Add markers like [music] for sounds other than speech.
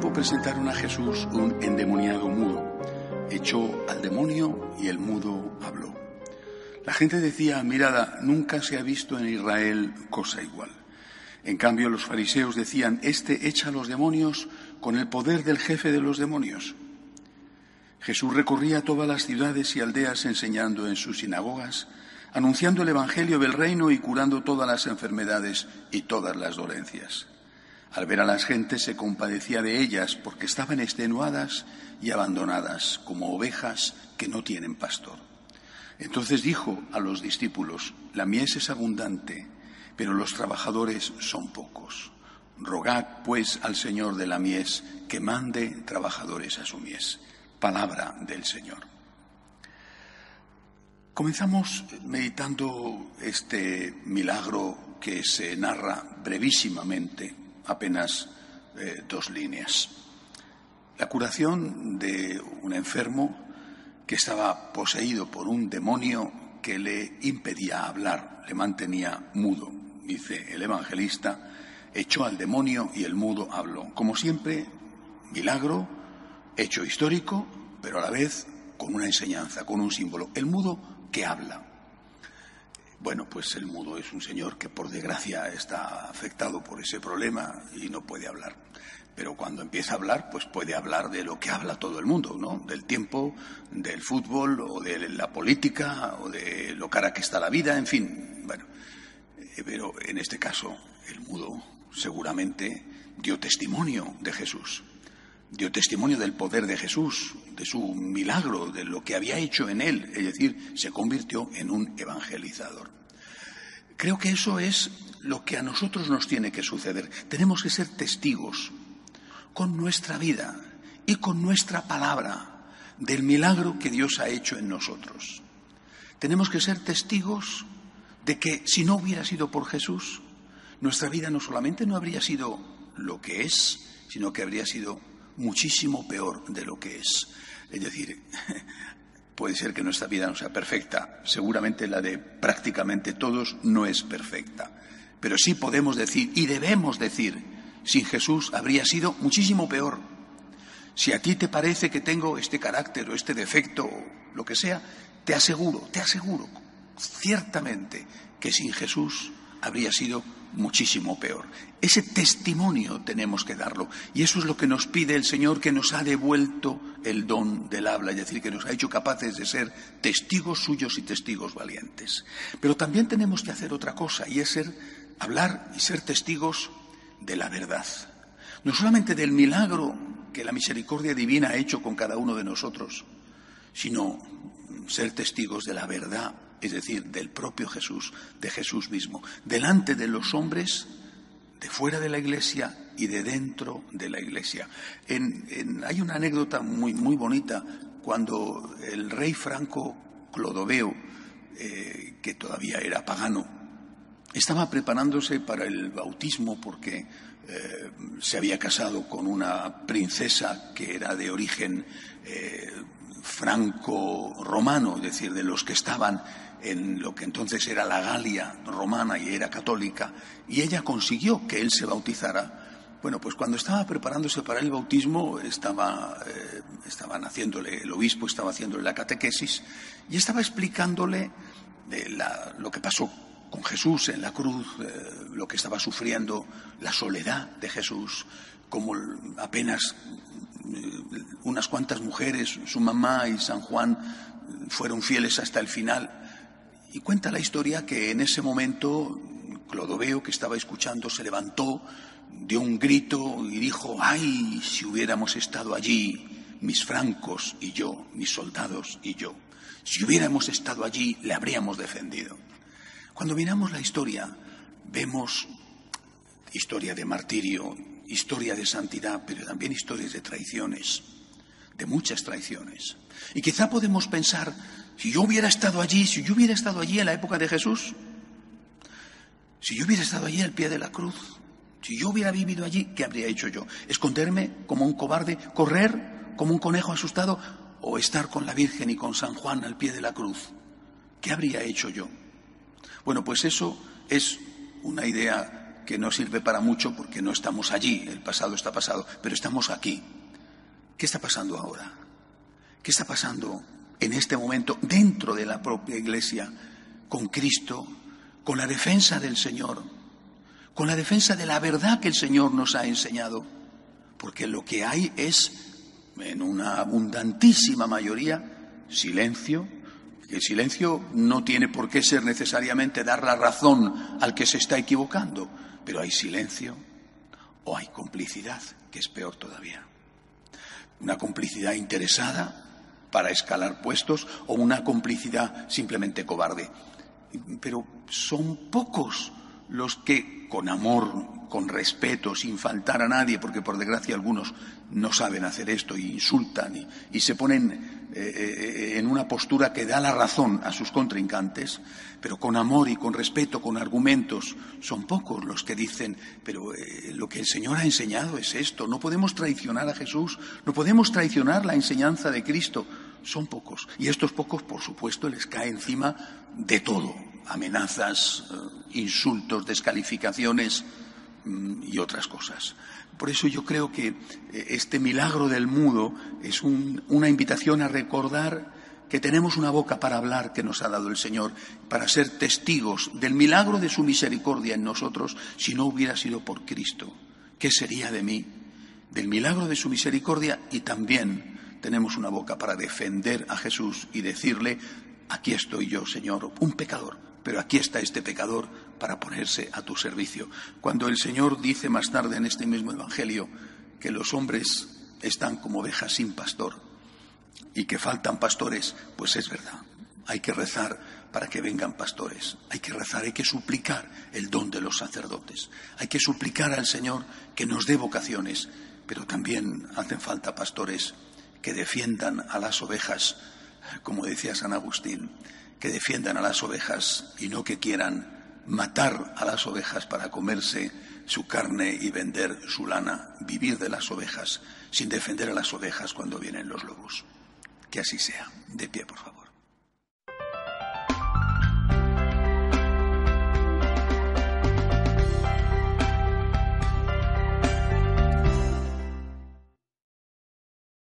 presentaron a Jesús un endemoniado mudo. Echó al demonio y el mudo habló. La gente decía, mirada, nunca se ha visto en Israel cosa igual. En cambio, los fariseos decían, este echa a los demonios con el poder del jefe de los demonios. Jesús recorría todas las ciudades y aldeas enseñando en sus sinagogas, anunciando el Evangelio del reino y curando todas las enfermedades y todas las dolencias. Al ver a las gentes se compadecía de ellas porque estaban extenuadas y abandonadas como ovejas que no tienen pastor. Entonces dijo a los discípulos, la mies es abundante, pero los trabajadores son pocos. Rogad, pues, al Señor de la mies que mande trabajadores a su mies. Palabra del Señor. Comenzamos meditando este milagro que se narra brevísimamente, apenas eh, dos líneas. La curación de un enfermo que estaba poseído por un demonio que le impedía hablar, le mantenía mudo. Dice el evangelista, echó al demonio y el mudo habló. Como siempre, milagro, hecho histórico, pero a la vez con una enseñanza, con un símbolo. El mudo que habla. Bueno, pues el mudo es un señor que por desgracia está afectado por ese problema y no puede hablar. Pero cuando empieza a hablar, pues puede hablar de lo que habla todo el mundo, ¿no? Del tiempo, del fútbol o de la política o de lo cara que está la vida, en fin. Bueno, eh, pero en este caso el mudo seguramente dio testimonio de Jesús, dio testimonio del poder de Jesús, de su milagro, de lo que había hecho en él, es decir, se convirtió en un evangelizador. Creo que eso es lo que a nosotros nos tiene que suceder. Tenemos que ser testigos con nuestra vida y con nuestra palabra del milagro que Dios ha hecho en nosotros. Tenemos que ser testigos de que si no hubiera sido por Jesús, nuestra vida no solamente no habría sido lo que es, sino que habría sido muchísimo peor de lo que es. Es decir, [laughs] puede ser que nuestra vida no sea perfecta, seguramente la de prácticamente todos no es perfecta, pero sí podemos decir y debemos decir sin Jesús habría sido muchísimo peor. Si a ti te parece que tengo este carácter o este defecto o lo que sea, te aseguro, te aseguro, ciertamente que sin Jesús habría sido muchísimo peor. Ese testimonio tenemos que darlo. Y eso es lo que nos pide el Señor, que nos ha devuelto el don del habla, es decir, que nos ha hecho capaces de ser testigos suyos y testigos valientes. Pero también tenemos que hacer otra cosa, y es ser, hablar y ser testigos de la verdad. No solamente del milagro que la misericordia divina ha hecho con cada uno de nosotros, sino ser testigos de la verdad, es decir, del propio Jesús, de Jesús mismo, delante de los hombres, de fuera de la iglesia y de dentro de la iglesia. hay una anécdota muy, muy bonita cuando el rey Franco Clodoveo, eh, que todavía era pagano, estaba preparándose para el bautismo porque eh, se había casado con una princesa que era de origen eh, franco-romano, es decir, de los que estaban en lo que entonces era la Galia romana y era católica, y ella consiguió que él se bautizara. Bueno, pues cuando estaba preparándose para el bautismo, estaba, eh, estaban haciéndole, el obispo estaba haciéndole la catequesis y estaba explicándole lo que pasó con Jesús en la cruz, eh, lo que estaba sufriendo, la soledad de Jesús, como apenas eh, unas cuantas mujeres, su mamá y San Juan, fueron fieles hasta el final. Y cuenta la historia que en ese momento Clodoveo, que estaba escuchando, se levantó, dio un grito y dijo, ay, si hubiéramos estado allí, mis francos y yo, mis soldados y yo, si hubiéramos estado allí, le habríamos defendido. Cuando miramos la historia, vemos historia de martirio, historia de santidad, pero también historias de traiciones, de muchas traiciones. Y quizá podemos pensar, si yo hubiera estado allí, si yo hubiera estado allí en la época de Jesús, si yo hubiera estado allí al pie de la cruz, si yo hubiera vivido allí, ¿qué habría hecho yo? ¿Esconderme como un cobarde? ¿Correr como un conejo asustado? ¿O estar con la Virgen y con San Juan al pie de la cruz? ¿Qué habría hecho yo? Bueno, pues eso es una idea que no sirve para mucho porque no estamos allí, el pasado está pasado, pero estamos aquí. ¿Qué está pasando ahora? ¿Qué está pasando en este momento dentro de la propia Iglesia con Cristo, con la defensa del Señor, con la defensa de la verdad que el Señor nos ha enseñado? Porque lo que hay es, en una abundantísima mayoría, silencio, el silencio no tiene por qué ser necesariamente dar la razón al que se está equivocando, pero hay silencio o hay complicidad, que es peor todavía. Una complicidad interesada para escalar puestos o una complicidad simplemente cobarde. Pero son pocos los que con amor, con respeto, sin faltar a nadie, porque por desgracia algunos no saben hacer esto y insultan y, se ponen eh, eh, en una postura que da la razón a sus contrincantes, pero con amor y con respeto, con argumentos. Son pocos los que dicen, pero eh, lo que el Señor ha enseñado es esto, no podemos traicionar a Jesús, no podemos traicionar la enseñanza de Cristo. Son pocos. Y estos pocos, por supuesto, les cae encima de todo. Amenazas, insultos, descalificaciones mm, y otras cosas. Por eso yo creo que eh, este milagro del mudo es una invitación a recordar que tenemos una boca para hablar que nos ha dado el Señor, para ser testigos del milagro de su misericordia en nosotros si no hubiera sido por Cristo. ¿Qué sería de mí? Del milagro de su misericordia y también tenemos una boca para defender a Jesús y decirle, aquí estoy yo, Señor, un pecador, pero aquí está este pecador para ponerse a tu servicio. Cuando el Señor dice más tarde en este mismo Evangelio que los hombres están como ovejas sin pastor y que faltan pastores, pues es verdad. Hay que rezar para que vengan pastores. Hay que rezar, hay que suplicar el don de los sacerdotes. Hay que suplicar al Señor que nos dé vocaciones, pero también hacen falta pastores que defiendan a las ovejas, como decía San Agustín, que defiendan a las ovejas y no que quieran matar a las ovejas para comerse su carne y vender su lana, vivir de las ovejas sin defender a las ovejas cuando vienen los lobos. Que así sea. De pie, por favor.